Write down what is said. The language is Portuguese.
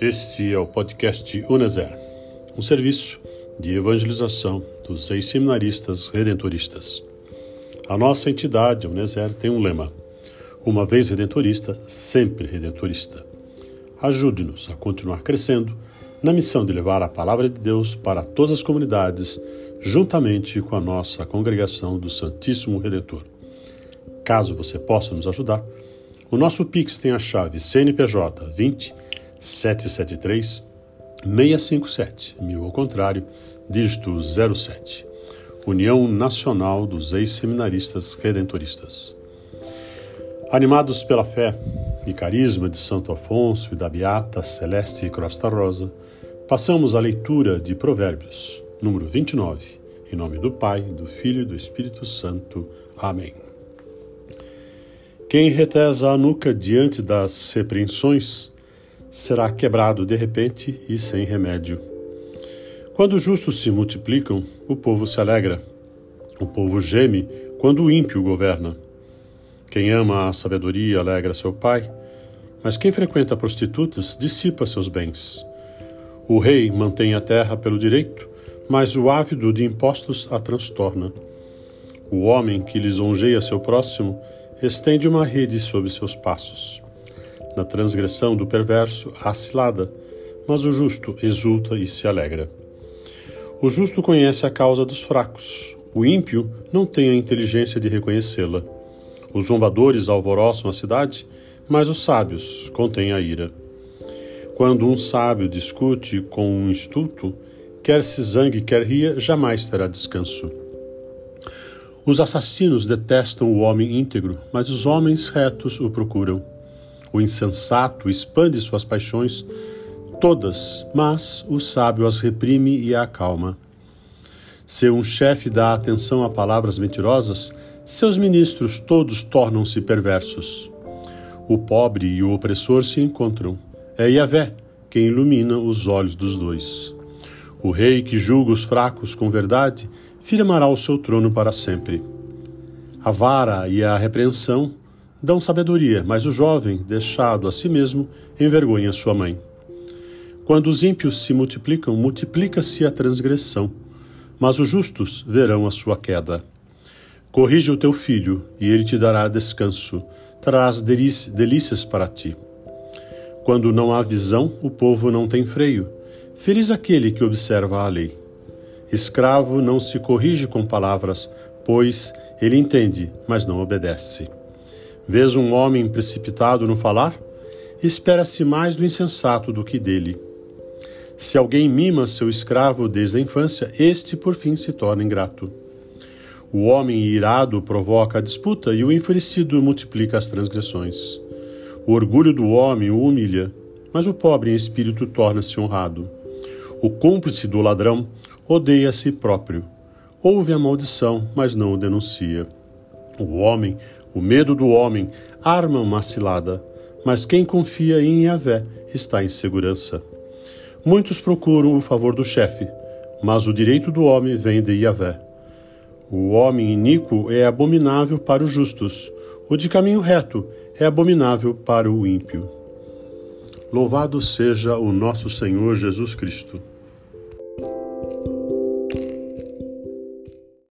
Este é o podcast Uneser, um serviço de evangelização dos ex-seminaristas redentoristas. A nossa entidade, Uneser, tem um lema: uma vez redentorista, sempre redentorista. Ajude-nos a continuar crescendo na missão de levar a palavra de Deus para todas as comunidades, juntamente com a nossa congregação do Santíssimo Redentor. Caso você possa nos ajudar, o nosso Pix tem a chave CNPJ 20 773 657, mil ao contrário, dígito 07. União Nacional dos Ex-Seminaristas Redentoristas. Animados pela fé e carisma de Santo Afonso e da Beata Celeste Crosta Rosa, passamos à leitura de Provérbios, número 29, em nome do Pai, do Filho e do Espírito Santo. Amém. Quem retesa a nuca diante das repreensões será quebrado de repente e sem remédio. Quando os justos se multiplicam, o povo se alegra. O povo geme quando o ímpio governa. Quem ama a sabedoria alegra seu pai, mas quem frequenta prostitutas dissipa seus bens. O rei mantém a terra pelo direito, mas o ávido de impostos a transtorna. O homem que lisonjeia seu próximo estende uma rede sobre seus passos. Na transgressão do perverso há cilada, mas o justo exulta e se alegra. O justo conhece a causa dos fracos, o ímpio não tem a inteligência de reconhecê-la. Os zombadores alvoroçam a cidade, mas os sábios contêm a ira. Quando um sábio discute com um estulto, quer se zangue, quer ria, jamais terá descanso. Os assassinos detestam o homem íntegro, mas os homens retos o procuram. O insensato expande suas paixões todas, mas o sábio as reprime e acalma. Se um chefe dá atenção a palavras mentirosas, seus ministros todos tornam-se perversos. O pobre e o opressor se encontram. É Yahvé quem ilumina os olhos dos dois. O rei que julga os fracos com verdade firmará o seu trono para sempre. A vara e a repreensão dão sabedoria, mas o jovem, deixado a si mesmo, envergonha sua mãe. Quando os ímpios se multiplicam, multiplica-se a transgressão, mas os justos verão a sua queda. Corrige o teu filho, e ele te dará descanso, traz delícias para ti. Quando não há visão, o povo não tem freio. Feliz aquele que observa a lei. Escravo não se corrige com palavras, pois ele entende, mas não obedece. Vês um homem precipitado no falar? Espera-se mais do insensato do que dele. Se alguém mima seu escravo desde a infância, este por fim se torna ingrato. O homem irado provoca a disputa e o enfurecido multiplica as transgressões. O orgulho do homem o humilha, mas o pobre em espírito torna-se honrado. O cúmplice do ladrão odeia a si próprio. Ouve a maldição, mas não o denuncia. O homem o medo do homem arma uma cilada, mas quem confia em Yahvé está em segurança. Muitos procuram o favor do chefe, mas o direito do homem vem de Yahvé. O homem iníquo é abominável para os justos, o de caminho reto é abominável para o ímpio. Louvado seja o nosso Senhor Jesus Cristo.